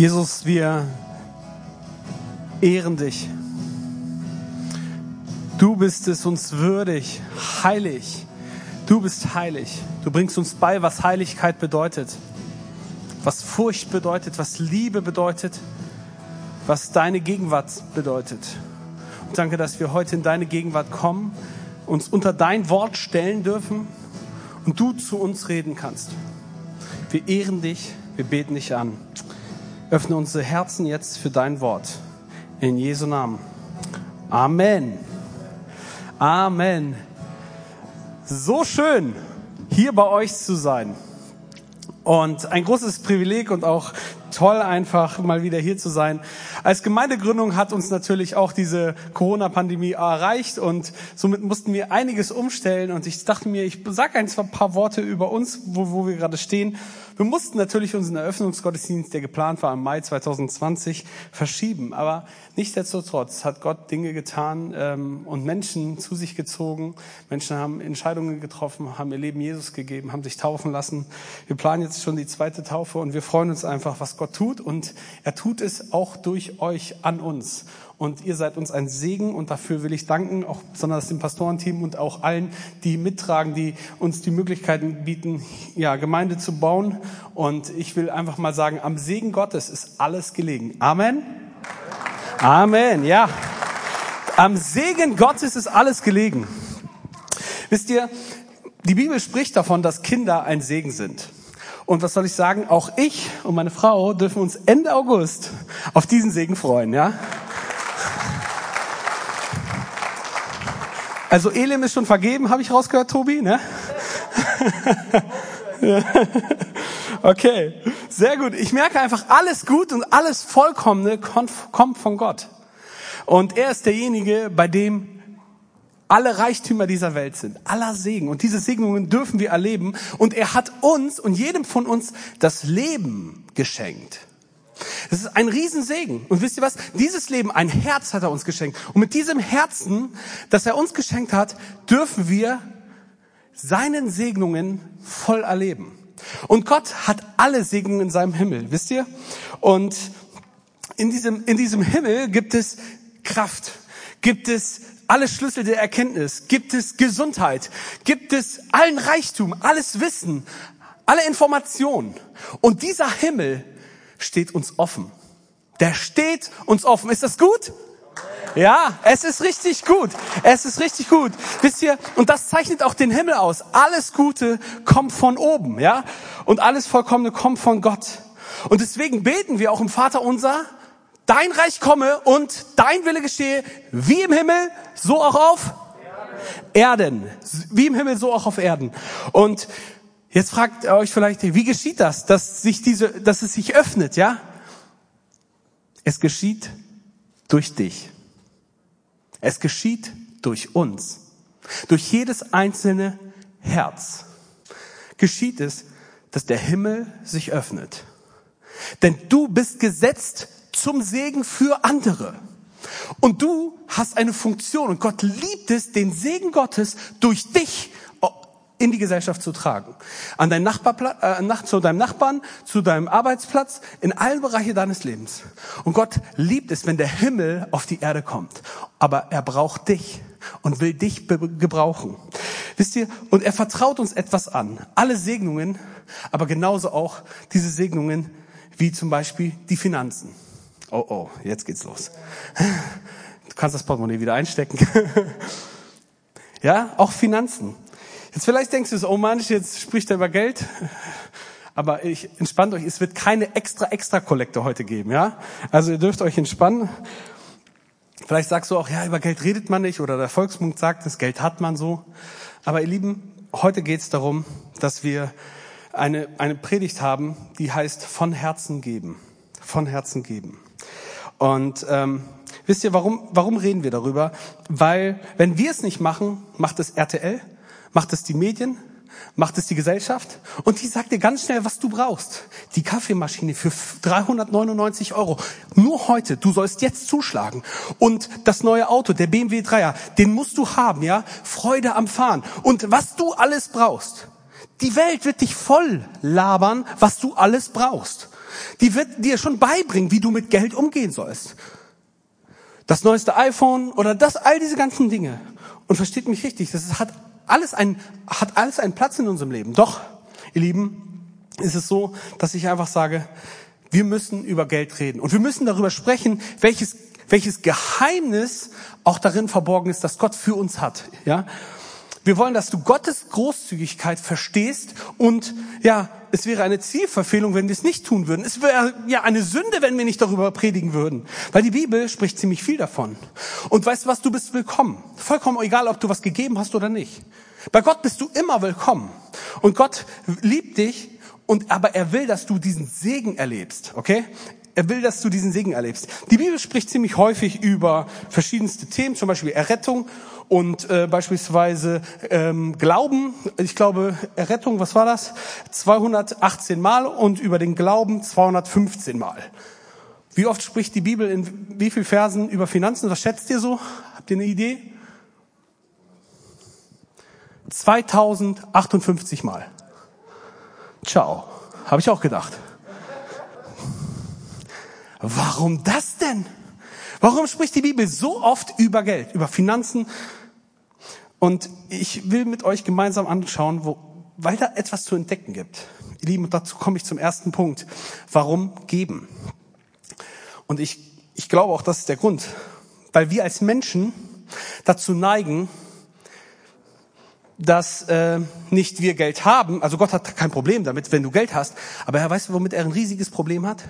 Jesus, wir ehren dich. Du bist es uns würdig, heilig. Du bist heilig. Du bringst uns bei, was Heiligkeit bedeutet, was Furcht bedeutet, was Liebe bedeutet, was deine Gegenwart bedeutet. Und danke, dass wir heute in deine Gegenwart kommen, uns unter dein Wort stellen dürfen und du zu uns reden kannst. Wir ehren dich, wir beten dich an. Öffne unsere Herzen jetzt für dein Wort. In Jesu Namen. Amen. Amen. So schön, hier bei euch zu sein. Und ein großes Privileg und auch toll einfach mal wieder hier zu sein. Als Gemeindegründung hat uns natürlich auch diese Corona-Pandemie erreicht und somit mussten wir einiges umstellen und ich dachte mir, ich sage ein paar Worte über uns, wo, wo wir gerade stehen. Wir mussten natürlich unseren Eröffnungsgottesdienst, der geplant war im Mai 2020, verschieben. Aber nichtsdestotrotz hat Gott Dinge getan ähm, und Menschen zu sich gezogen. Menschen haben Entscheidungen getroffen, haben ihr Leben Jesus gegeben, haben sich taufen lassen. Wir planen jetzt schon die zweite Taufe und wir freuen uns einfach, was Gott tut. Und er tut es auch durch euch an uns. Und ihr seid uns ein Segen und dafür will ich danken, auch besonders dem Pastorenteam und auch allen, die mittragen, die uns die Möglichkeiten bieten, ja, Gemeinde zu bauen. Und ich will einfach mal sagen, am Segen Gottes ist alles gelegen. Amen. Amen, ja. Am Segen Gottes ist alles gelegen. Wisst ihr, die Bibel spricht davon, dass Kinder ein Segen sind. Und was soll ich sagen? Auch ich und meine Frau dürfen uns Ende August auf diesen Segen freuen, ja? Also Elim ist schon vergeben, habe ich rausgehört, Tobi, ne? okay, sehr gut. Ich merke einfach, alles gut und alles Vollkommene kommt von Gott. Und er ist derjenige, bei dem alle Reichtümer dieser Welt sind, aller Segen. Und diese Segnungen dürfen wir erleben. Und er hat uns und jedem von uns das Leben geschenkt. Das ist ein Riesensegen. Und wisst ihr was? Dieses Leben, ein Herz hat er uns geschenkt. Und mit diesem Herzen, das er uns geschenkt hat, dürfen wir seinen Segnungen voll erleben. Und Gott hat alle Segnungen in seinem Himmel, wisst ihr? Und in diesem, in diesem Himmel gibt es Kraft, gibt es alle Schlüssel der Erkenntnis, gibt es Gesundheit, gibt es allen Reichtum, alles Wissen, alle Informationen. Und dieser Himmel steht uns offen. Der steht uns offen. Ist das gut? Ja, es ist richtig gut. Es ist richtig gut. Wisst ihr, und das zeichnet auch den Himmel aus. Alles Gute kommt von oben, ja? Und alles Vollkommene kommt von Gott. Und deswegen beten wir auch im Vater unser, dein Reich komme und dein Wille geschehe, wie im Himmel, so auch auf Erden. Wie im Himmel, so auch auf Erden. Und Jetzt fragt ihr euch vielleicht, wie geschieht das, dass sich diese, dass es sich öffnet, ja? Es geschieht durch dich. Es geschieht durch uns. Durch jedes einzelne Herz geschieht es, dass der Himmel sich öffnet. Denn du bist gesetzt zum Segen für andere. Und du hast eine Funktion und Gott liebt es, den Segen Gottes durch dich in die Gesellschaft zu tragen. An dein Nachbarplatz, äh, zu deinem Nachbarn, zu deinem Arbeitsplatz, in allen Bereichen deines Lebens. Und Gott liebt es, wenn der Himmel auf die Erde kommt. Aber er braucht dich und will dich gebrauchen. Wisst ihr? Und er vertraut uns etwas an. Alle Segnungen, aber genauso auch diese Segnungen wie zum Beispiel die Finanzen. Oh, oh, jetzt geht's los. Du kannst das Portemonnaie wieder einstecken. Ja, auch Finanzen. Jetzt vielleicht denkst du so, oh Mann, jetzt spricht er über Geld. Aber ich entspannt euch, es wird keine extra extra Kollekte heute geben, ja? Also ihr dürft euch entspannen. Vielleicht sagst du auch, ja, über Geld redet man nicht oder der Volksmund sagt, das Geld hat man so. Aber ihr Lieben, heute geht es darum, dass wir eine, eine Predigt haben, die heißt von Herzen geben. Von Herzen geben. Und ähm, wisst ihr, warum, warum reden wir darüber? Weil wenn wir es nicht machen, macht es RTL, Macht es die Medien? Macht es die Gesellschaft? Und die sagt dir ganz schnell, was du brauchst. Die Kaffeemaschine für 399 Euro. Nur heute. Du sollst jetzt zuschlagen. Und das neue Auto, der BMW 3er, den musst du haben, ja? Freude am Fahren. Und was du alles brauchst. Die Welt wird dich voll labern, was du alles brauchst. Die wird dir schon beibringen, wie du mit Geld umgehen sollst. Das neueste iPhone oder das, all diese ganzen Dinge. Und versteht mich richtig, das hat alles ein, hat alles einen Platz in unserem Leben. Doch, ihr Lieben, ist es so, dass ich einfach sage, wir müssen über Geld reden. Und wir müssen darüber sprechen, welches, welches Geheimnis auch darin verborgen ist, dass Gott für uns hat. Ja? Wir wollen, dass du Gottes Großzügigkeit verstehst und ja, es wäre eine Zielverfehlung, wenn wir es nicht tun würden. Es wäre ja eine Sünde, wenn wir nicht darüber predigen würden. Weil die Bibel spricht ziemlich viel davon. Und weißt du was, du bist willkommen. Vollkommen egal, ob du was gegeben hast oder nicht. Bei Gott bist du immer willkommen. Und Gott liebt dich und aber er will, dass du diesen Segen erlebst, okay? Er will, dass du diesen Segen erlebst. Die Bibel spricht ziemlich häufig über verschiedenste Themen, zum Beispiel Errettung und äh, beispielsweise ähm, Glauben. Ich glaube, Errettung, was war das? 218 Mal und über den Glauben 215 Mal. Wie oft spricht die Bibel in wie viel Versen über Finanzen? Was schätzt ihr so? Habt ihr eine Idee? 2058 Mal. Ciao. Habe ich auch gedacht. Warum das denn? Warum spricht die Bibel so oft über Geld, über Finanzen? Und ich will mit euch gemeinsam anschauen, wo, weil da etwas zu entdecken gibt. Ihr Lieben, und dazu komme ich zum ersten Punkt. Warum geben? Und ich, ich glaube auch, das ist der Grund. Weil wir als Menschen dazu neigen, dass äh, nicht wir Geld haben. Also Gott hat kein Problem damit, wenn du Geld hast. Aber er weiß, womit er ein riesiges Problem hat?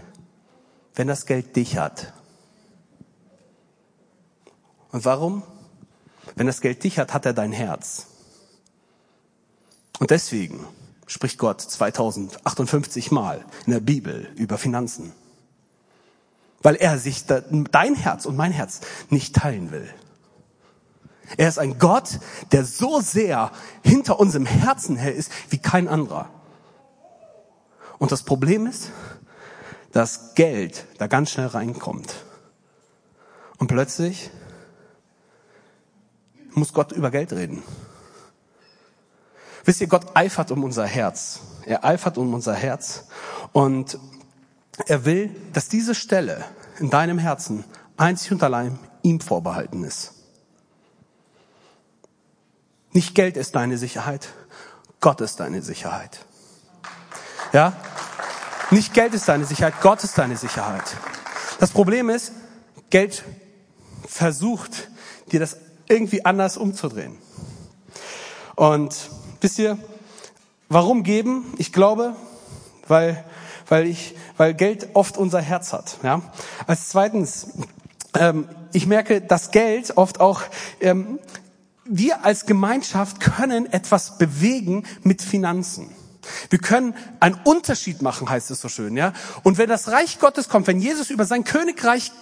Wenn das Geld dich hat. Und warum? Wenn das Geld dich hat, hat er dein Herz. Und deswegen spricht Gott 2058 Mal in der Bibel über Finanzen. Weil er sich dein Herz und mein Herz nicht teilen will. Er ist ein Gott, der so sehr hinter unserem Herzen her ist wie kein anderer. Und das Problem ist, dass Geld da ganz schnell reinkommt. Und plötzlich muss Gott über Geld reden. Wisst ihr, Gott eifert um unser Herz. Er eifert um unser Herz. Und er will, dass diese Stelle in deinem Herzen einzig und allein ihm vorbehalten ist. Nicht Geld ist deine Sicherheit, Gott ist deine Sicherheit. Ja? Nicht Geld ist deine Sicherheit, Gott ist deine Sicherheit. Das Problem ist, Geld versucht, dir das irgendwie anders umzudrehen. Und wisst ihr, warum geben? Ich glaube, weil, weil ich, weil Geld oft unser Herz hat. Ja? Als zweitens, ähm, ich merke, dass Geld oft auch ähm, wir als Gemeinschaft können etwas bewegen mit Finanzen. Wir können einen Unterschied machen, heißt es so schön, ja. Und wenn das Reich Gottes kommt, wenn Jesus über sein Königreich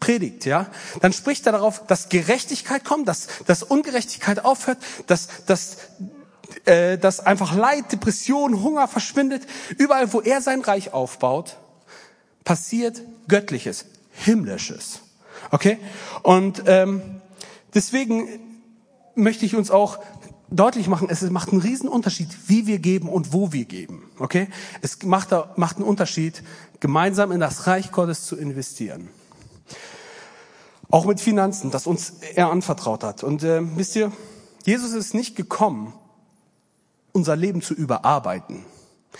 predigt, ja, dann spricht er darauf, dass Gerechtigkeit kommt, dass, dass Ungerechtigkeit aufhört, dass, dass, äh, dass einfach Leid, Depression, Hunger verschwindet. Überall, wo er sein Reich aufbaut, passiert Göttliches, Himmlisches. Okay? Und ähm, deswegen möchte ich uns auch deutlich machen, es macht einen riesen Unterschied, wie wir geben und wo wir geben. Okay? Es macht, macht einen Unterschied, gemeinsam in das Reich Gottes zu investieren. Auch mit Finanzen, das uns er anvertraut hat. Und äh, wisst ihr, Jesus ist nicht gekommen, unser Leben zu überarbeiten.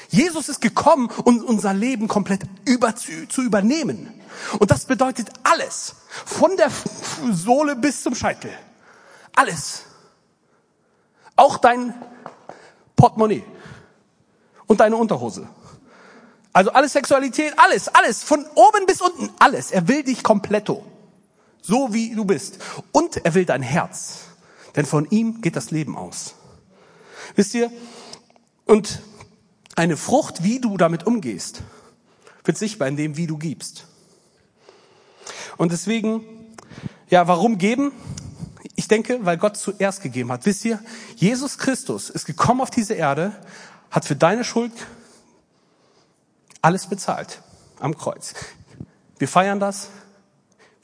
Jesus ist gekommen, um unser Leben komplett über, zu, zu übernehmen. Und das bedeutet alles. Von der Sohle bis zum Scheitel. Alles. Auch dein Portemonnaie und deine Unterhose. Also alles Sexualität, alles, alles, von oben bis unten, alles. Er will dich kompletto. So wie du bist. Und er will dein Herz. Denn von ihm geht das Leben aus. Wisst ihr? Und eine Frucht, wie du damit umgehst, wird sichtbar in dem, wie du gibst. Und deswegen, ja, warum geben? Ich denke, weil Gott zuerst gegeben hat. Wisst ihr, Jesus Christus ist gekommen auf diese Erde, hat für deine Schuld alles bezahlt am Kreuz. Wir feiern das,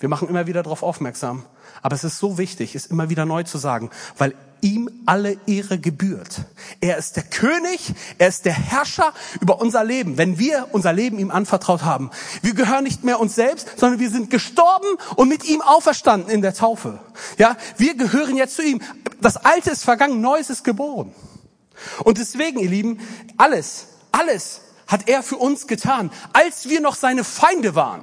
wir machen immer wieder darauf aufmerksam, aber es ist so wichtig, es immer wieder neu zu sagen, weil ihm alle Ehre gebührt. Er ist der König, er ist der Herrscher über unser Leben, wenn wir unser Leben ihm anvertraut haben. Wir gehören nicht mehr uns selbst, sondern wir sind gestorben und mit ihm auferstanden in der Taufe. Ja, wir gehören jetzt zu ihm. Das Alte ist vergangen, Neues ist geboren. Und deswegen, ihr Lieben, alles, alles hat er für uns getan, als wir noch seine Feinde waren.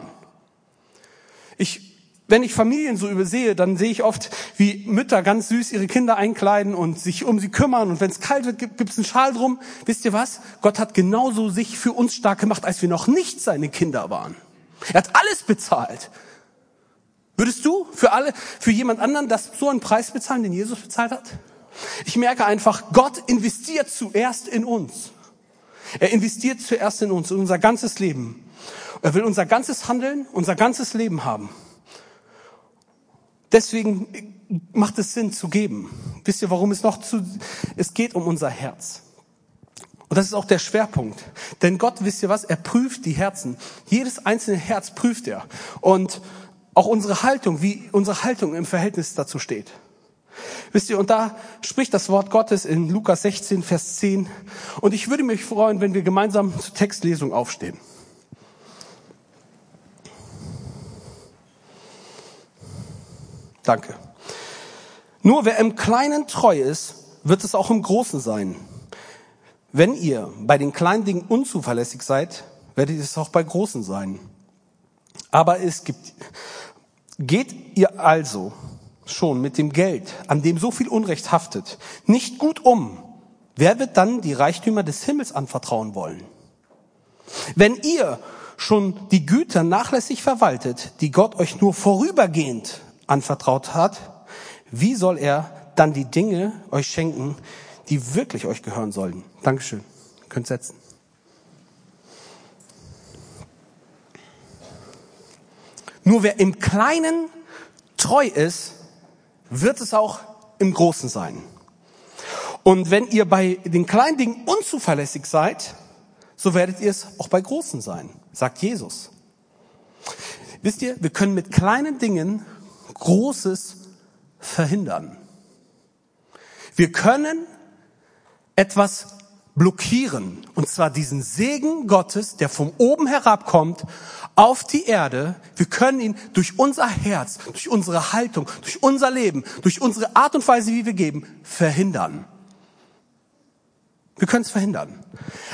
Ich wenn ich Familien so übersehe, dann sehe ich oft, wie Mütter ganz süß ihre Kinder einkleiden und sich um sie kümmern. Und wenn es kalt wird, gibt es einen Schal drum. Wisst ihr was? Gott hat genauso sich für uns stark gemacht, als wir noch nicht seine Kinder waren. Er hat alles bezahlt. Würdest du für alle, für jemand anderen das so einen Preis bezahlen, den Jesus bezahlt hat? Ich merke einfach, Gott investiert zuerst in uns. Er investiert zuerst in uns, in unser ganzes Leben. Er will unser ganzes Handeln, unser ganzes Leben haben. Deswegen macht es Sinn zu geben. Wisst ihr, warum es noch zu, es geht um unser Herz. Und das ist auch der Schwerpunkt. Denn Gott, wisst ihr was, er prüft die Herzen. Jedes einzelne Herz prüft er. Und auch unsere Haltung, wie unsere Haltung im Verhältnis dazu steht. Wisst ihr, und da spricht das Wort Gottes in Lukas 16, Vers 10. Und ich würde mich freuen, wenn wir gemeinsam zur Textlesung aufstehen. Danke. Nur wer im Kleinen treu ist, wird es auch im Großen sein. Wenn ihr bei den kleinen Dingen unzuverlässig seid, werdet ihr es auch bei großen sein. Aber es gibt, geht ihr also schon mit dem Geld, an dem so viel Unrecht haftet, nicht gut um, wer wird dann die Reichtümer des Himmels anvertrauen wollen? Wenn ihr schon die Güter nachlässig verwaltet, die Gott euch nur vorübergehend anvertraut hat, wie soll er dann die Dinge euch schenken, die wirklich euch gehören sollten? Dankeschön. Ihr könnt setzen. Nur wer im Kleinen treu ist, wird es auch im Großen sein. Und wenn ihr bei den kleinen Dingen unzuverlässig seid, so werdet ihr es auch bei großen sein, sagt Jesus. Wisst ihr, wir können mit kleinen Dingen Großes verhindern. Wir können etwas blockieren, und zwar diesen Segen Gottes, der von oben herabkommt, auf die Erde. Wir können ihn durch unser Herz, durch unsere Haltung, durch unser Leben, durch unsere Art und Weise, wie wir geben, verhindern. Wir können es verhindern.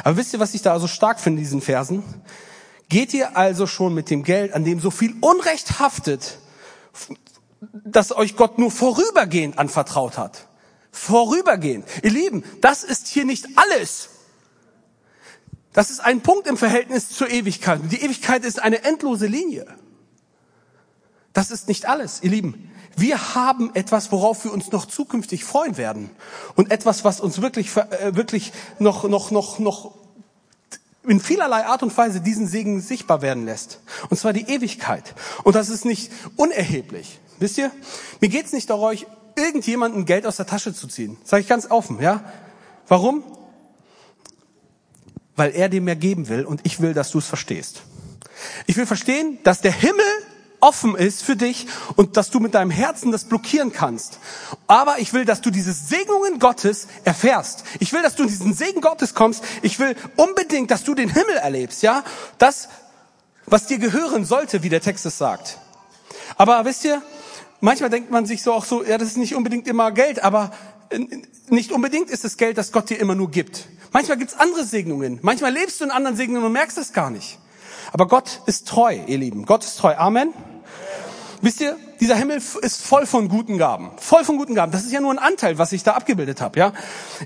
Aber wisst ihr, was ich da so stark finde in diesen Versen? Geht ihr also schon mit dem Geld, an dem so viel Unrecht haftet, dass euch Gott nur vorübergehend anvertraut hat. Vorübergehend. Ihr Lieben, das ist hier nicht alles. Das ist ein Punkt im Verhältnis zur Ewigkeit. Die Ewigkeit ist eine endlose Linie. Das ist nicht alles, ihr Lieben. Wir haben etwas, worauf wir uns noch zukünftig freuen werden. Und etwas, was uns wirklich, äh, wirklich noch, noch, noch, noch in vielerlei Art und Weise diesen Segen sichtbar werden lässt. Und zwar die Ewigkeit. Und das ist nicht unerheblich. Wisst ihr? Mir geht's nicht darum, euch irgendjemanden Geld aus der Tasche zu ziehen. Sage ich ganz offen, ja? Warum? Weil er dir mehr geben will und ich will, dass du es verstehst. Ich will verstehen, dass der Himmel offen ist für dich und dass du mit deinem Herzen das blockieren kannst. Aber ich will, dass du diese Segnungen Gottes erfährst. Ich will, dass du in diesen Segen Gottes kommst. Ich will unbedingt, dass du den Himmel erlebst, ja? Das, was dir gehören sollte, wie der Text es sagt. Aber wisst ihr, manchmal denkt man sich so auch so, ja, das ist nicht unbedingt immer Geld, aber äh, nicht unbedingt ist es Geld, das Gott dir immer nur gibt. Manchmal gibt's andere Segnungen. Manchmal lebst du in anderen Segnungen und merkst es gar nicht. Aber Gott ist treu, ihr Lieben. Gott ist treu. Amen. Wisst ihr, dieser Himmel ist voll von guten Gaben. Voll von guten Gaben. Das ist ja nur ein Anteil, was ich da abgebildet habe. Ja,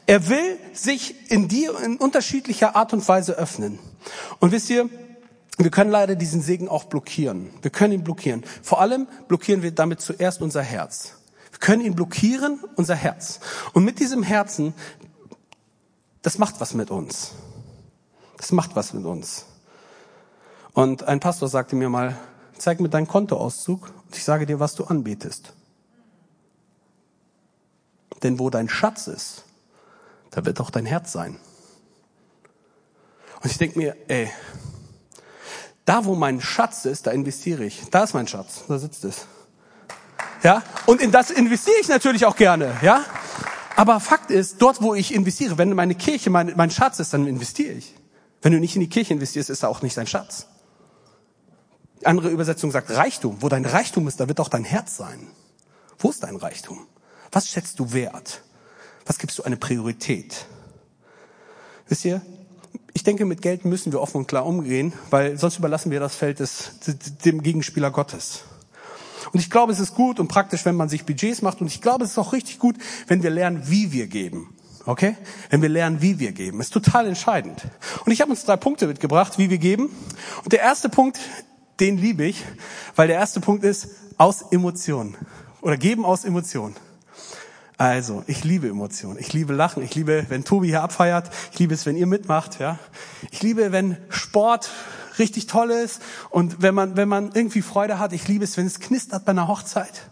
Er will sich in dir in unterschiedlicher Art und Weise öffnen. Und wisst ihr, wir können leider diesen Segen auch blockieren. Wir können ihn blockieren. Vor allem blockieren wir damit zuerst unser Herz. Wir können ihn blockieren, unser Herz. Und mit diesem Herzen, das macht was mit uns. Das macht was mit uns. Und ein Pastor sagte mir mal, zeig mir deinen Kontoauszug und ich sage dir, was du anbetest. Denn wo dein Schatz ist, da wird auch dein Herz sein. Und ich denke mir, ey, da, wo mein Schatz ist, da investiere ich. Da ist mein Schatz, da sitzt es. Ja, und in das investiere ich natürlich auch gerne, ja. Aber Fakt ist, dort wo ich investiere, wenn meine Kirche mein, mein Schatz ist, dann investiere ich. Wenn du nicht in die Kirche investierst, ist er auch nicht dein Schatz. Andere Übersetzung sagt Reichtum. Wo dein Reichtum ist, da wird auch dein Herz sein. Wo ist dein Reichtum? Was schätzt du wert? Was gibst du eine Priorität? Wisst ihr, ich denke, mit Geld müssen wir offen und klar umgehen, weil sonst überlassen wir das Feld des, dem Gegenspieler Gottes. Und ich glaube, es ist gut und praktisch, wenn man sich Budgets macht. Und ich glaube, es ist auch richtig gut, wenn wir lernen, wie wir geben. Okay? Wenn wir lernen, wie wir geben. Ist total entscheidend. Und ich habe uns drei Punkte mitgebracht, wie wir geben. Und der erste Punkt, den liebe ich, weil der erste Punkt ist aus Emotionen. Oder geben aus Emotionen. Also, ich liebe Emotionen. Ich liebe Lachen. Ich liebe, wenn Tobi hier abfeiert. Ich liebe es, wenn ihr mitmacht, ja. Ich liebe, wenn Sport richtig toll ist und wenn man, wenn man irgendwie Freude hat. Ich liebe es, wenn es knistert bei einer Hochzeit.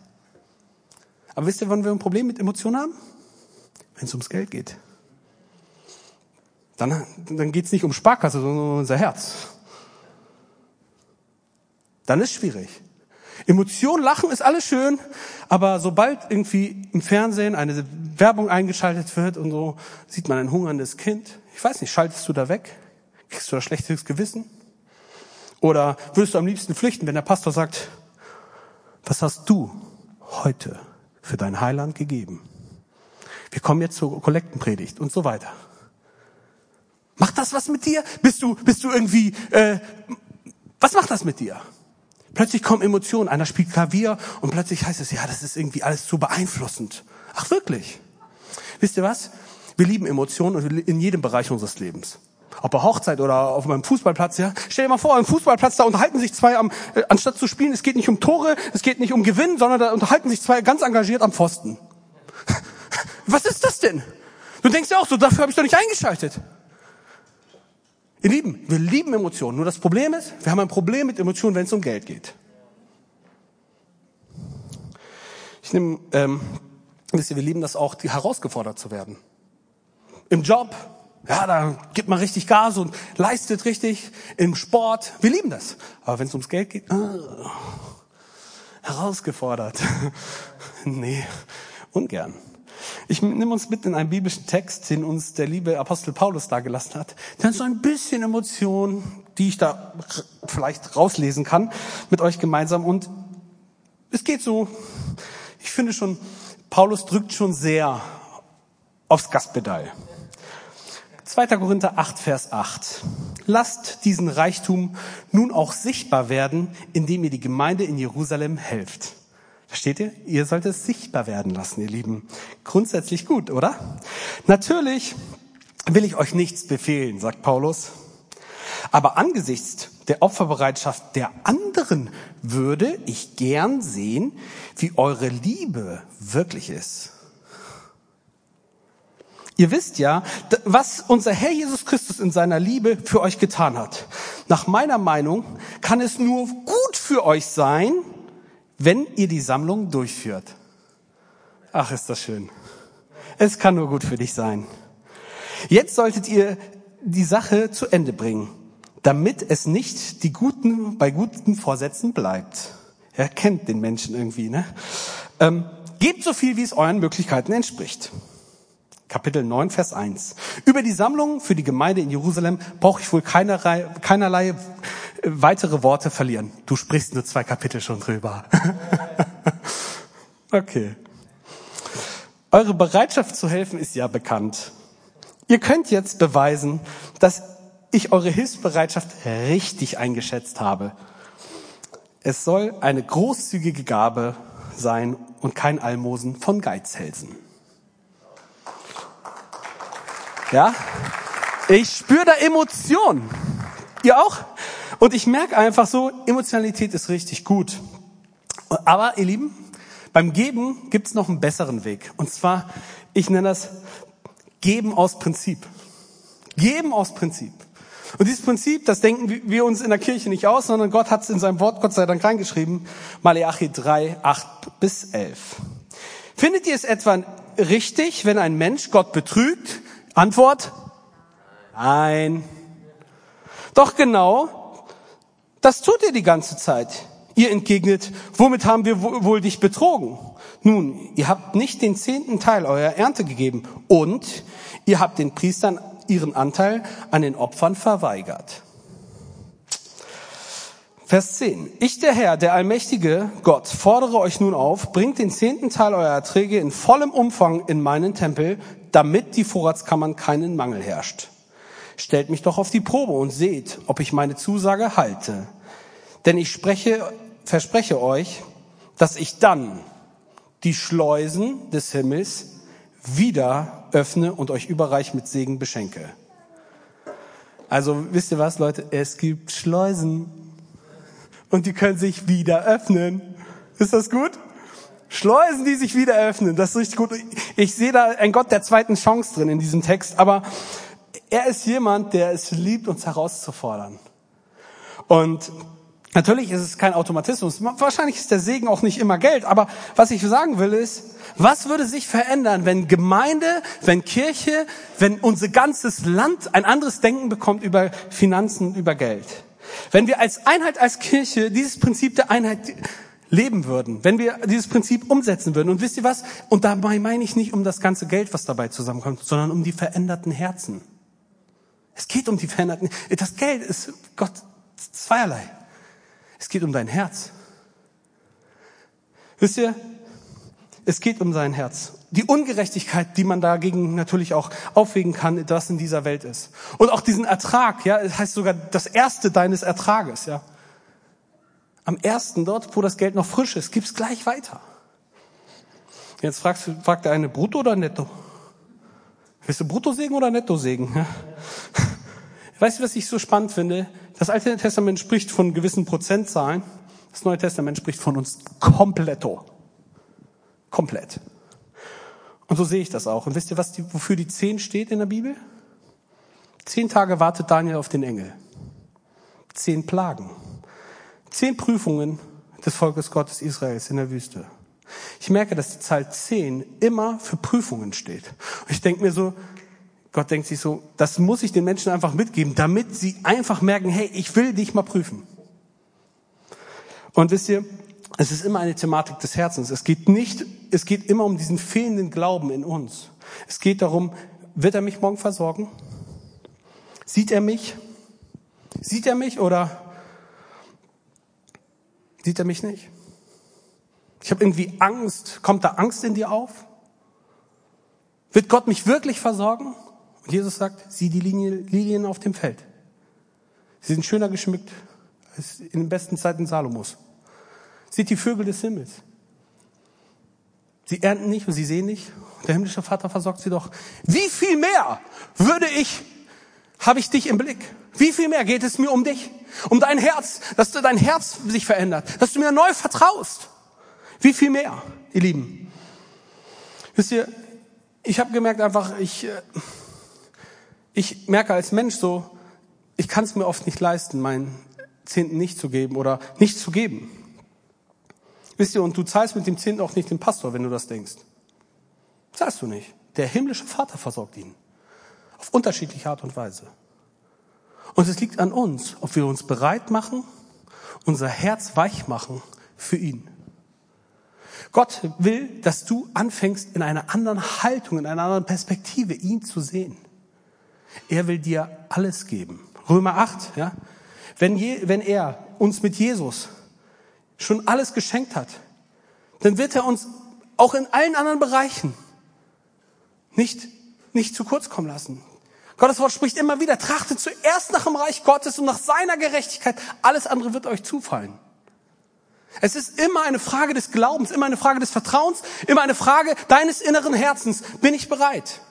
Aber wisst ihr, wann wir ein Problem mit Emotionen haben? Wenn es ums Geld geht. Dann, dann geht es nicht um Sparkasse, sondern um unser Herz. Dann ist schwierig. Emotion, Lachen ist alles schön, aber sobald irgendwie im Fernsehen eine Werbung eingeschaltet wird und so, sieht man ein hungerndes Kind. Ich weiß nicht, schaltest du da weg? Kriegst du da schlechtes Gewissen? Oder würdest du am liebsten flüchten, wenn der Pastor sagt, was hast du heute für dein Heiland gegeben? Wir kommen jetzt zur Kollektenpredigt und so weiter. Macht das was mit dir? Bist du, bist du irgendwie, äh, was macht das mit dir? Plötzlich kommen Emotionen. Einer spielt Klavier und plötzlich heißt es, ja, das ist irgendwie alles zu beeinflussend. Ach wirklich? Wisst ihr was? Wir lieben Emotionen in jedem Bereich unseres Lebens. Ob bei Hochzeit oder auf meinem Fußballplatz, ja. Stell dir mal vor, am Fußballplatz, da unterhalten sich zwei am, äh, anstatt zu spielen, es geht nicht um Tore, es geht nicht um Gewinn, sondern da unterhalten sich zwei ganz engagiert am Pfosten. Was ist das denn? Du denkst ja auch so, dafür habe ich doch nicht eingeschaltet. Ihr Lieben, wir lieben Emotionen. Nur das Problem ist, wir haben ein Problem mit Emotionen, wenn es um Geld geht. Ich nehme, ähm, wisst ihr, wir lieben das auch, herausgefordert zu werden. Im Job, ja, da gibt man richtig Gas und leistet richtig. Im Sport, wir lieben das. Aber wenn es ums Geld geht, äh, herausgefordert. nee, ungern. Ich nehme uns mit in einen biblischen Text, den uns der liebe Apostel Paulus dargelassen hat. Hat so ein bisschen Emotion, die ich da vielleicht rauslesen kann, mit euch gemeinsam. Und es geht so, ich finde schon, Paulus drückt schon sehr aufs Gaspedal. 2. Korinther 8, Vers 8. Lasst diesen Reichtum nun auch sichtbar werden, indem ihr die Gemeinde in Jerusalem helft. Versteht ihr? Ihr sollt es sichtbar werden lassen, ihr Lieben. Grundsätzlich gut, oder? Natürlich will ich euch nichts befehlen, sagt Paulus. Aber angesichts der Opferbereitschaft der anderen würde ich gern sehen, wie eure Liebe wirklich ist. Ihr wisst ja, was unser Herr Jesus Christus in seiner Liebe für euch getan hat. Nach meiner Meinung kann es nur gut für euch sein, wenn ihr die Sammlung durchführt. Ach, ist das schön. Es kann nur gut für dich sein. Jetzt solltet ihr die Sache zu Ende bringen, damit es nicht die guten, bei guten Vorsätzen bleibt. Er kennt den Menschen irgendwie, ne? Ähm, gebt so viel, wie es euren Möglichkeiten entspricht. Kapitel 9, Vers 1. Über die Sammlung für die Gemeinde in Jerusalem brauche ich wohl keinerlei, keinerlei weitere Worte verlieren. Du sprichst nur zwei Kapitel schon drüber. okay. Eure Bereitschaft zu helfen ist ja bekannt. Ihr könnt jetzt beweisen, dass ich eure Hilfsbereitschaft richtig eingeschätzt habe. Es soll eine großzügige Gabe sein und kein Almosen von Geizhälsen. Ja? Ich spüre da Emotionen. Ihr auch? Und ich merke einfach so, Emotionalität ist richtig gut. Aber ihr Lieben, beim Geben gibt es noch einen besseren Weg. Und zwar, ich nenne das Geben aus Prinzip. Geben aus Prinzip. Und dieses Prinzip, das denken wir uns in der Kirche nicht aus, sondern Gott hat es in seinem Wort Gott sei Dank reingeschrieben. Malachi 3, 8 bis 11. Findet ihr es etwa richtig, wenn ein Mensch Gott betrügt? Antwort? Nein. Doch genau, das tut ihr die ganze Zeit. Ihr entgegnet, womit haben wir wohl dich betrogen? Nun, ihr habt nicht den zehnten Teil eurer Ernte gegeben und ihr habt den Priestern ihren Anteil an den Opfern verweigert. Vers 10. Ich, der Herr, der allmächtige Gott, fordere euch nun auf, bringt den zehnten Teil eurer Erträge in vollem Umfang in meinen Tempel, damit die Vorratskammern keinen Mangel herrscht. Stellt mich doch auf die Probe und seht, ob ich meine Zusage halte. Denn ich spreche, verspreche euch, dass ich dann die Schleusen des Himmels wieder öffne und euch überreich mit Segen beschenke. Also wisst ihr was, Leute? Es gibt Schleusen und die können sich wieder öffnen. Ist das gut? Schleusen, die sich wieder öffnen. Das ist richtig gut. Ich sehe da einen Gott der zweiten Chance drin in diesem Text, aber er ist jemand, der es liebt, uns herauszufordern. Und natürlich ist es kein Automatismus. Wahrscheinlich ist der Segen auch nicht immer Geld, aber was ich sagen will ist, was würde sich verändern, wenn Gemeinde, wenn Kirche, wenn unser ganzes Land ein anderes Denken bekommt über Finanzen, über Geld? Wenn wir als Einheit, als Kirche dieses Prinzip der Einheit leben würden, wenn wir dieses Prinzip umsetzen würden. Und wisst ihr was? Und dabei meine ich nicht um das ganze Geld, was dabei zusammenkommt, sondern um die veränderten Herzen. Es geht um die veränderten. Das Geld ist Gott zweierlei. Es geht um dein Herz. Wisst ihr? Es geht um sein Herz. Die Ungerechtigkeit, die man dagegen natürlich auch aufwägen kann, was in dieser Welt ist. Und auch diesen Ertrag, ja, das heißt sogar das erste deines Ertrages, ja. Am ersten dort, wo das Geld noch frisch ist, gib's gleich weiter. Jetzt fragst du, fragt der eine Brutto oder Netto? Willst du Bruttosegen oder Nettosegen? Ja? Weißt du, was ich so spannend finde? Das Alte Testament spricht von gewissen Prozentzahlen. Das Neue Testament spricht von uns kompletto. Komplett. Und so sehe ich das auch. Und wisst ihr, was die, wofür die zehn steht in der Bibel? Zehn Tage wartet Daniel auf den Engel. Zehn Plagen. Zehn Prüfungen des Volkes Gottes Israels in der Wüste. Ich merke, dass die Zahl zehn immer für Prüfungen steht. Und ich denke mir so, Gott denkt sich so, das muss ich den Menschen einfach mitgeben, damit sie einfach merken, hey, ich will dich mal prüfen. Und wisst ihr, es ist immer eine Thematik des Herzens. Es geht nicht, es geht immer um diesen fehlenden Glauben in uns. Es geht darum, wird er mich morgen versorgen? Sieht er mich? Sieht er mich oder Sieht er mich nicht? Ich habe irgendwie Angst. Kommt da Angst in dir auf? Wird Gott mich wirklich versorgen? Und Jesus sagt, sieh die Lilien auf dem Feld. Sie sind schöner geschmückt als in den besten Zeiten Salomos. Sieht die Vögel des Himmels. Sie ernten nicht und sie sehen nicht. Der himmlische Vater versorgt sie doch. Wie viel mehr würde ich, habe ich dich im Blick? Wie viel mehr geht es mir um dich? Um dein Herz, dass du dein Herz sich verändert, dass du mir neu vertraust. Wie viel mehr, ihr Lieben? Wisst ihr, ich habe gemerkt einfach, ich, äh, ich merke als Mensch so, ich kann es mir oft nicht leisten, meinen Zehnten nicht zu geben oder nicht zu geben. Wisst ihr, und du zahlst mit dem Zehnten auch nicht den Pastor, wenn du das denkst. Zahlst du nicht. Der himmlische Vater versorgt ihn. Auf unterschiedliche Art und Weise. Und es liegt an uns, ob wir uns bereit machen, unser Herz weich machen für ihn. Gott will, dass du anfängst, in einer anderen Haltung, in einer anderen Perspektive ihn zu sehen. Er will dir alles geben. Römer 8, ja. Wenn, je, wenn er uns mit Jesus schon alles geschenkt hat, dann wird er uns auch in allen anderen Bereichen nicht, nicht zu kurz kommen lassen. Gottes Wort spricht immer wieder, trachtet zuerst nach dem Reich Gottes und nach seiner Gerechtigkeit. Alles andere wird euch zufallen. Es ist immer eine Frage des Glaubens, immer eine Frage des Vertrauens, immer eine Frage deines inneren Herzens. Bin ich bereit?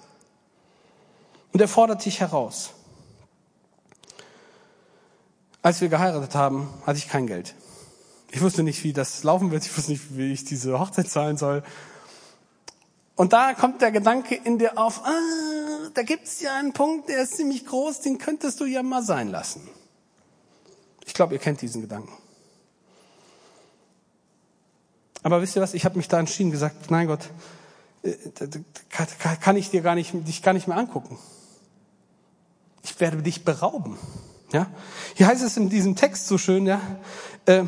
Und er fordert dich heraus. Als wir geheiratet haben, hatte ich kein Geld. Ich wusste nicht, wie das laufen wird. Ich wusste nicht, wie ich diese Hochzeit zahlen soll. Und da kommt der Gedanke in dir auf, ah, da gibt's ja einen Punkt, der ist ziemlich groß, den könntest du ja mal sein lassen. Ich glaube, ihr kennt diesen Gedanken. Aber wisst ihr was, ich habe mich da entschieden, gesagt, nein Gott, äh, kann ich dir gar nicht, dich gar nicht mehr angucken. Ich werde dich berauben. Ja? Hier heißt es in diesem Text so schön, ja, äh,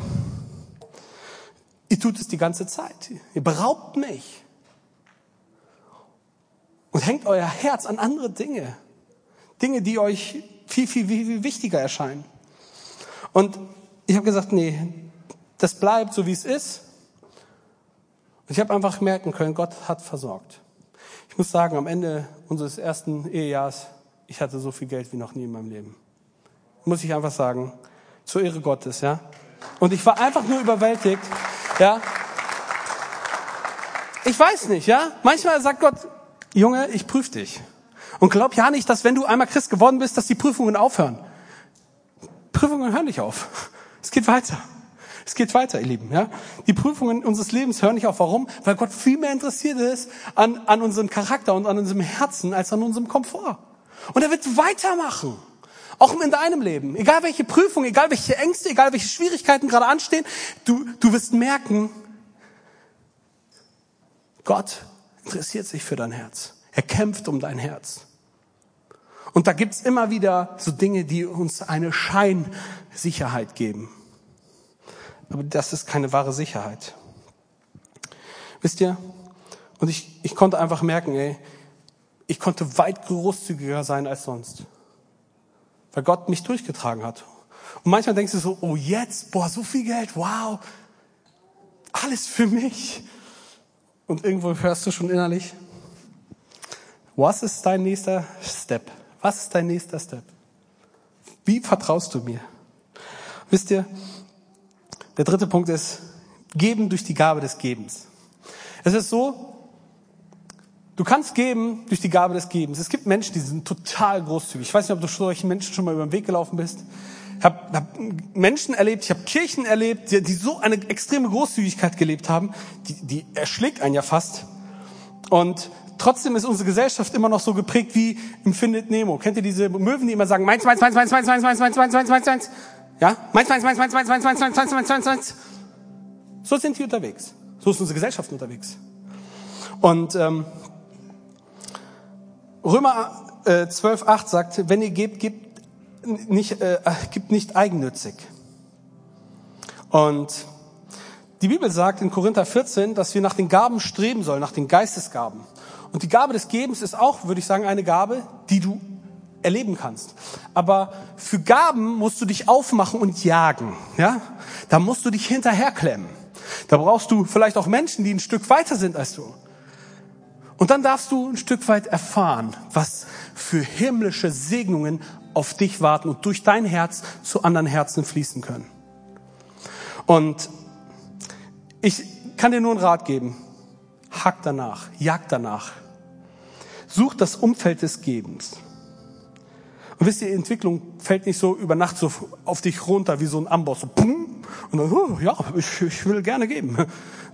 Ihr tut es die ganze Zeit. Ihr beraubt mich. Hängt euer Herz an andere Dinge. Dinge, die euch viel, viel, viel, viel wichtiger erscheinen. Und ich habe gesagt, nee, das bleibt so, wie es ist. Und ich habe einfach merken können, Gott hat versorgt. Ich muss sagen, am Ende unseres ersten Ehejahres, ich hatte so viel Geld wie noch nie in meinem Leben. Muss ich einfach sagen. Zur Ehre Gottes, ja. Und ich war einfach nur überwältigt, ja. Ich weiß nicht, ja. Manchmal sagt Gott, Junge, ich prüfe dich. Und glaub ja nicht, dass wenn du einmal Christ geworden bist, dass die Prüfungen aufhören. Prüfungen hören nicht auf. Es geht weiter. Es geht weiter, ihr Lieben. Ja? Die Prüfungen unseres Lebens hören nicht auf. Warum? Weil Gott viel mehr interessiert ist an, an unserem Charakter und an unserem Herzen als an unserem Komfort. Und er wird weitermachen. Auch in deinem Leben. Egal welche Prüfung, egal welche Ängste, egal welche Schwierigkeiten gerade anstehen, du, du wirst merken, Gott interessiert sich für dein Herz. Er kämpft um dein Herz. Und da gibt's immer wieder so Dinge, die uns eine Scheinsicherheit geben. Aber das ist keine wahre Sicherheit. Wisst ihr? Und ich, ich konnte einfach merken, ey, ich konnte weit großzügiger sein als sonst. Weil Gott mich durchgetragen hat. Und manchmal denkst du so, oh jetzt, boah, so viel Geld, wow, alles für mich. Und irgendwo hörst du schon innerlich, was ist dein nächster Step? Was ist dein nächster Step? Wie vertraust du mir? Wisst ihr, der dritte Punkt ist, geben durch die Gabe des Gebens. Es ist so, du kannst geben durch die Gabe des Gebens. Es gibt Menschen, die sind total großzügig. Ich weiß nicht, ob du solchen Menschen schon mal über den Weg gelaufen bist. Habe hab Menschen erlebt, ich habe Kirchen erlebt, die, die, so eine extreme Großzügigkeit gelebt haben, die, die erschlägt einen ja fast. Und trotzdem ist unsere Gesellschaft immer noch so geprägt wie im Findet Nemo. Kennt ihr diese Möwen, die immer sagen, meins, meins, meins, meins, meins, meins, meins, meins, meins, meins, meins, meins? Ja? Meins, meins, meins, meins, meins, meins, meins, meins, meins, meins, meins, meins. So sind die unterwegs. So ist unsere Gesellschaft unterwegs. Und ähm, Römer äh, 12, 8 sagt, wenn ihr gebt, gebt nicht, äh, gebt nicht eigennützig. Und die Bibel sagt in Korinther 14, dass wir nach den Gaben streben sollen, nach den Geistesgaben. Und die Gabe des Gebens ist auch, würde ich sagen, eine Gabe, die du erleben kannst. Aber für Gaben musst du dich aufmachen und jagen. Ja? Da musst du dich hinterherklemmen. Da brauchst du vielleicht auch Menschen, die ein Stück weiter sind als du. Und dann darfst du ein Stück weit erfahren, was für himmlische Segnungen auf dich warten und durch dein Herz zu anderen Herzen fließen können. Und ich kann dir nur einen Rat geben. Hack danach, jag danach. Such das Umfeld des Gebens. Und wisst ihr, die Entwicklung fällt nicht so über Nacht so auf dich runter wie so ein Amboss. So, und dann, oh, ja, ich, ich will gerne geben.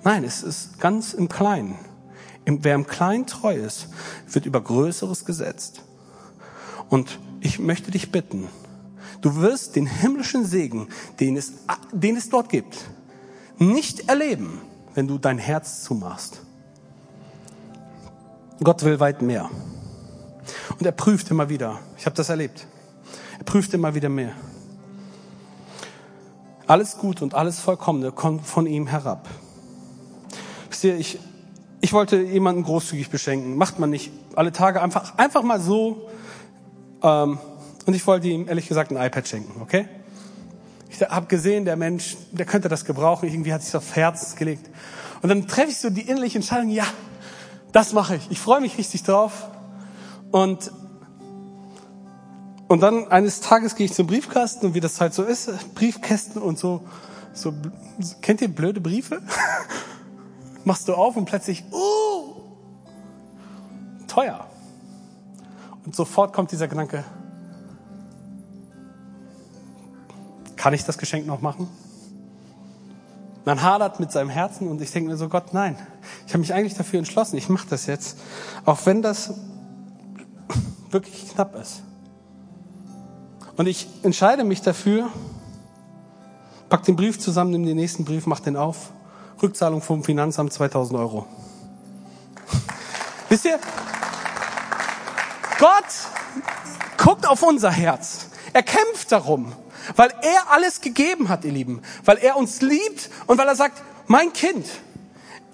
Nein, es ist ganz im Kleinen. Wer im Kleinen treu ist, wird über Größeres gesetzt. Und ich möchte dich bitten, du wirst den himmlischen Segen, den es, den es dort gibt, nicht erleben, wenn du dein Herz zumachst. Gott will weit mehr. Und er prüft immer wieder. Ich habe das erlebt. Er prüft immer wieder mehr. Alles gut und alles Vollkommene kommt von ihm herab. Wisst ihr, ich, ich wollte jemanden großzügig beschenken. Macht man nicht alle Tage einfach, einfach mal so. Ähm, und ich wollte ihm ehrlich gesagt ein iPad schenken, okay? Ich habe gesehen, der Mensch, der könnte das gebrauchen. Irgendwie hat sich aufs Herz gelegt. Und dann treffe ich so die innerliche Entscheidung, ja, das mache ich. Ich freue mich richtig drauf. Und, und dann eines Tages gehe ich zum Briefkasten und wie das halt so ist, Briefkästen und so, so, kennt ihr blöde Briefe? Machst du auf und plötzlich, uh, teuer. Und sofort kommt dieser Gedanke, kann ich das Geschenk noch machen? Man hadert mit seinem Herzen und ich denke mir so, Gott, nein. Ich habe mich eigentlich dafür entschlossen, ich mache das jetzt. Auch wenn das wirklich knapp ist. Und ich entscheide mich dafür, pack den Brief zusammen, nimm den nächsten Brief, mach den auf. Rückzahlung vom Finanzamt 2000 Euro. Wisst ihr? Gott guckt auf unser Herz. Er kämpft darum, weil er alles gegeben hat, ihr Lieben. Weil er uns liebt und weil er sagt, mein Kind,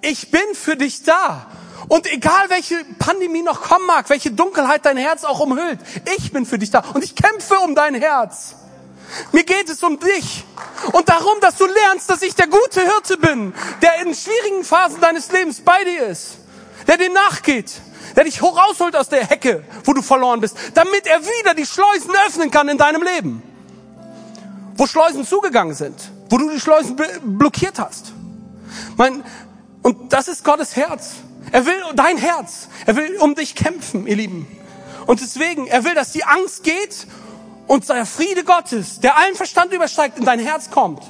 ich bin für dich da. Und egal welche Pandemie noch kommen mag, welche Dunkelheit dein Herz auch umhüllt, ich bin für dich da und ich kämpfe um dein Herz. Mir geht es um dich und darum, dass du lernst, dass ich der gute Hirte bin, der in schwierigen Phasen deines Lebens bei dir ist, der dir nachgeht, der dich rausholt aus der Hecke, wo du verloren bist, damit er wieder die Schleusen öffnen kann in deinem Leben. Wo Schleusen zugegangen sind, wo du die Schleusen blockiert hast. Mein, und das ist Gottes Herz. Er will dein Herz. Er will um dich kämpfen, ihr Lieben. Und deswegen, er will, dass die Angst geht und der Friede Gottes, der allen Verstand übersteigt, in dein Herz kommt.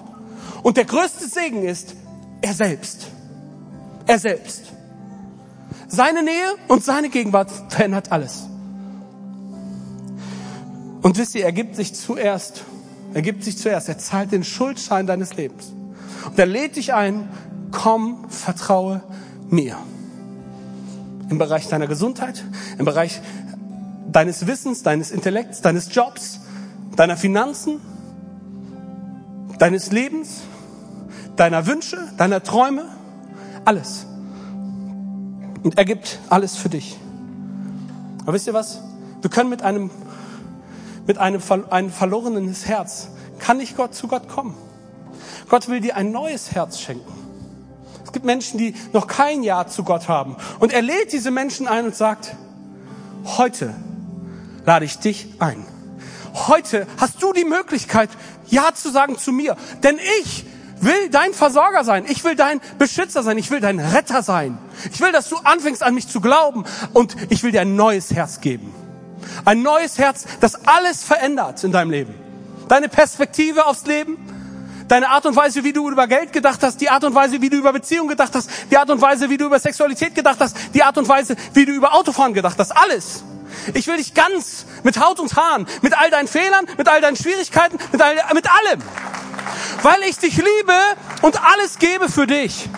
Und der größte Segen ist er selbst. Er selbst. Seine Nähe und seine Gegenwart verändert alles. Und wisst ihr, er gibt sich zuerst, er gibt sich zuerst, er zahlt den Schuldschein deines Lebens. Und er lädt dich ein, komm, vertraue mir. Im Bereich deiner Gesundheit, im Bereich deines Wissens, deines Intellekts, deines Jobs, deiner Finanzen, deines Lebens, deiner Wünsche, deiner Träume, alles. Und er gibt alles für dich. Aber wisst ihr was? Wir können mit einem, mit einem, einem verlorenen Herz, kann nicht Gott zu Gott kommen. Gott will dir ein neues Herz schenken. Es gibt Menschen, die noch kein Ja zu Gott haben. Und er lädt diese Menschen ein und sagt, heute lade ich dich ein. Heute hast du die Möglichkeit, Ja zu sagen zu mir. Denn ich will dein Versorger sein. Ich will dein Beschützer sein. Ich will dein Retter sein. Ich will, dass du anfängst an mich zu glauben. Und ich will dir ein neues Herz geben. Ein neues Herz, das alles verändert in deinem Leben. Deine Perspektive aufs Leben, deine Art und Weise, wie du über Geld gedacht hast, die Art und Weise, wie du über Beziehung gedacht hast, die Art und Weise, wie du über Sexualität gedacht hast, die Art und Weise, wie du über Autofahren gedacht hast. Alles. Ich will dich ganz mit Haut und Haaren, mit all deinen Fehlern, mit all deinen Schwierigkeiten, mit, all, mit allem weil ich dich liebe und alles gebe für dich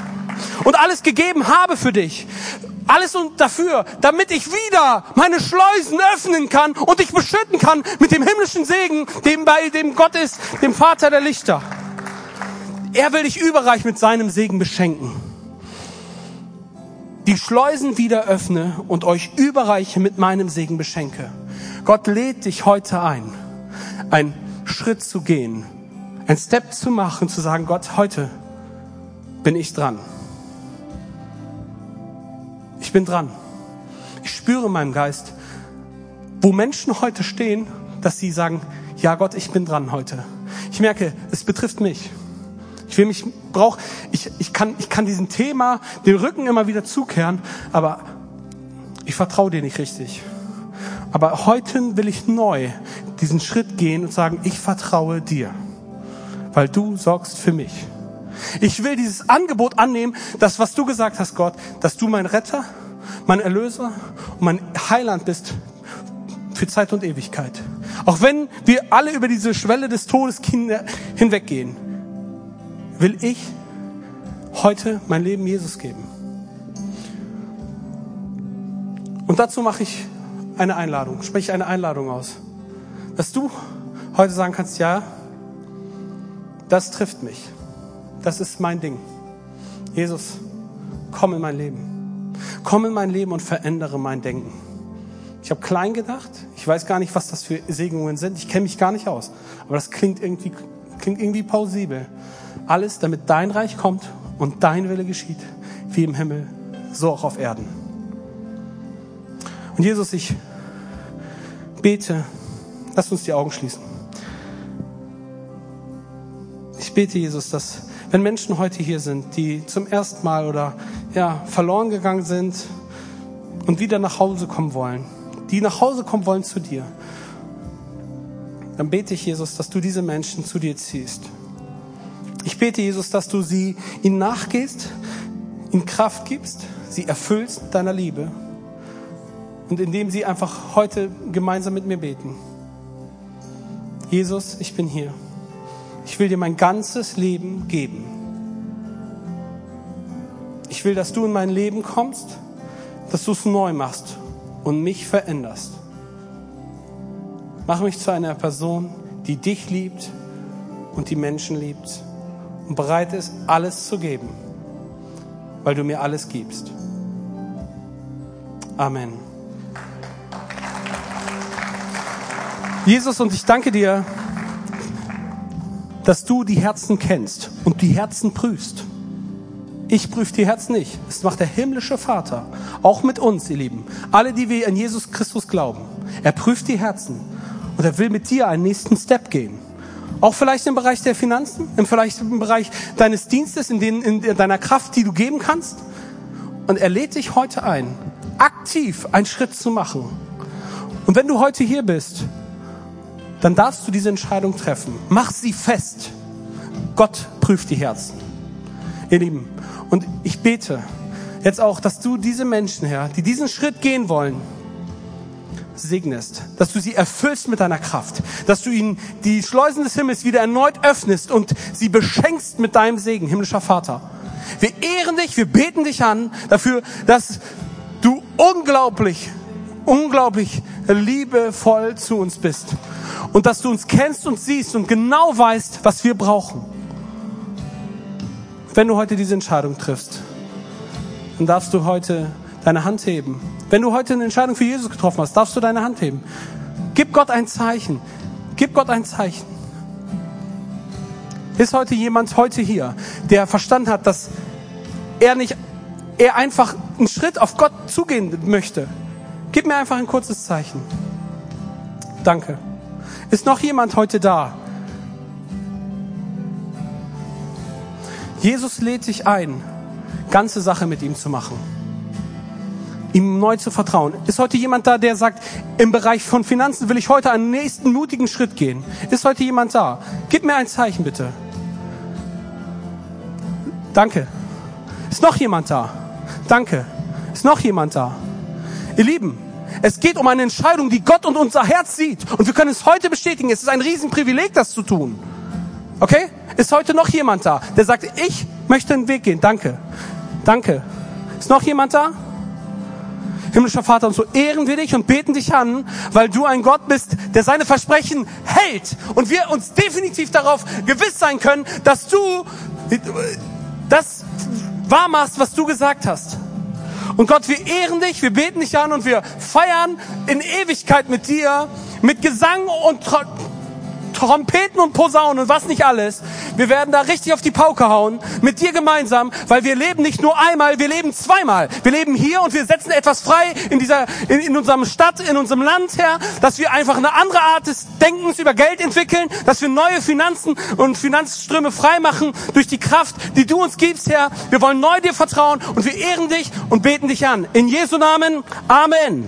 und alles gegeben habe für dich. Alles und dafür, damit ich wieder meine Schleusen öffnen kann und dich beschütten kann mit dem himmlischen Segen, dem bei dem Gott ist, dem Vater der Lichter. Er will dich überreich mit seinem Segen beschenken. Die Schleusen wieder öffne und euch überreich mit meinem Segen beschenke. Gott lädt dich heute ein, einen Schritt zu gehen ein Step zu machen, zu sagen, Gott, heute bin ich dran. Ich bin dran. Ich spüre in meinem Geist, wo Menschen heute stehen, dass sie sagen, ja Gott, ich bin dran heute. Ich merke, es betrifft mich. Ich will mich, brauch, ich, ich kann, ich kann diesem Thema den Rücken immer wieder zukehren, aber ich vertraue dir nicht richtig. Aber heute will ich neu diesen Schritt gehen und sagen, ich vertraue dir weil du sorgst für mich. Ich will dieses Angebot annehmen, das, was du gesagt hast, Gott, dass du mein Retter, mein Erlöser und mein Heiland bist für Zeit und Ewigkeit. Auch wenn wir alle über diese Schwelle des Todes hinweggehen, will ich heute mein Leben Jesus geben. Und dazu mache ich eine Einladung, spreche eine Einladung aus, dass du heute sagen kannst, ja, das trifft mich. Das ist mein Ding. Jesus, komm in mein Leben. Komm in mein Leben und verändere mein Denken. Ich habe klein gedacht. Ich weiß gar nicht, was das für Segnungen sind. Ich kenne mich gar nicht aus. Aber das klingt irgendwie, klingt irgendwie plausibel. Alles, damit dein Reich kommt und dein Wille geschieht, wie im Himmel, so auch auf Erden. Und Jesus, ich bete, lass uns die Augen schließen. Ich bete, Jesus, dass wenn Menschen heute hier sind, die zum ersten Mal oder ja, verloren gegangen sind und wieder nach Hause kommen wollen, die nach Hause kommen wollen zu dir, dann bete ich, Jesus, dass du diese Menschen zu dir ziehst. Ich bete, Jesus, dass du sie ihnen nachgehst, ihnen Kraft gibst, sie erfüllst deiner Liebe und indem sie einfach heute gemeinsam mit mir beten. Jesus, ich bin hier. Ich will dir mein ganzes Leben geben. Ich will, dass du in mein Leben kommst, dass du es neu machst und mich veränderst. Mach mich zu einer Person, die dich liebt und die Menschen liebt und bereit ist, alles zu geben weil du mir alles gibst. Amen. Jesus, und ich danke dir, dass du die Herzen kennst und die Herzen prüfst. Ich prüfe die Herzen nicht. Das macht der himmlische Vater. Auch mit uns, ihr Lieben. Alle, die wir an Jesus Christus glauben. Er prüft die Herzen. Und er will mit dir einen nächsten Step gehen. Auch vielleicht im Bereich der Finanzen, vielleicht im Bereich deines Dienstes, in, den, in deiner Kraft, die du geben kannst. Und er lädt dich heute ein, aktiv einen Schritt zu machen. Und wenn du heute hier bist, dann darfst du diese Entscheidung treffen. Mach sie fest. Gott prüft die Herzen. Ihr Lieben, und ich bete jetzt auch, dass du diese Menschen, Herr, die diesen Schritt gehen wollen, segnest, dass du sie erfüllst mit deiner Kraft, dass du ihnen die Schleusen des Himmels wieder erneut öffnest und sie beschenkst mit deinem Segen, himmlischer Vater. Wir ehren dich, wir beten dich an dafür, dass du unglaublich, unglaublich liebevoll zu uns bist und dass du uns kennst und siehst und genau weißt, was wir brauchen. Wenn du heute diese Entscheidung triffst, dann darfst du heute deine Hand heben. Wenn du heute eine Entscheidung für Jesus getroffen hast, darfst du deine Hand heben. Gib Gott ein Zeichen. Gib Gott ein Zeichen. Ist heute jemand heute hier, der verstanden hat, dass er nicht, er einfach einen Schritt auf Gott zugehen möchte? Gib mir einfach ein kurzes Zeichen. Danke. Ist noch jemand heute da, Jesus lädt dich ein, ganze Sache mit ihm zu machen. Ihm neu zu vertrauen. Ist heute jemand da, der sagt, im Bereich von Finanzen will ich heute einen nächsten mutigen Schritt gehen? Ist heute jemand da? Gib mir ein Zeichen bitte. Danke. Ist noch jemand da? Danke. Ist noch jemand da? Ihr Lieben, es geht um eine Entscheidung, die Gott und unser Herz sieht. Und wir können es heute bestätigen. Es ist ein Riesenprivileg, das zu tun. Okay? Ist heute noch jemand da, der sagt, ich möchte den Weg gehen? Danke. Danke. Ist noch jemand da? Himmlischer Vater, und so ehren wir dich und beten dich an, weil du ein Gott bist, der seine Versprechen hält. Und wir uns definitiv darauf gewiss sein können, dass du das wahr machst, was du gesagt hast. Und Gott, wir ehren dich, wir beten dich an und wir feiern in Ewigkeit mit dir, mit Gesang und Trompeten und Posaunen und was nicht alles. Wir werden da richtig auf die Pauke hauen, mit dir gemeinsam, weil wir leben nicht nur einmal, wir leben zweimal. Wir leben hier und wir setzen etwas frei in dieser, in, in unserem Stadt, in unserem Land her, dass wir einfach eine andere Art des Denkens über Geld entwickeln, dass wir neue Finanzen und Finanzströme frei machen durch die Kraft, die du uns gibst, Herr. Wir wollen neu dir vertrauen und wir ehren dich und beten dich an. In Jesu Namen. Amen.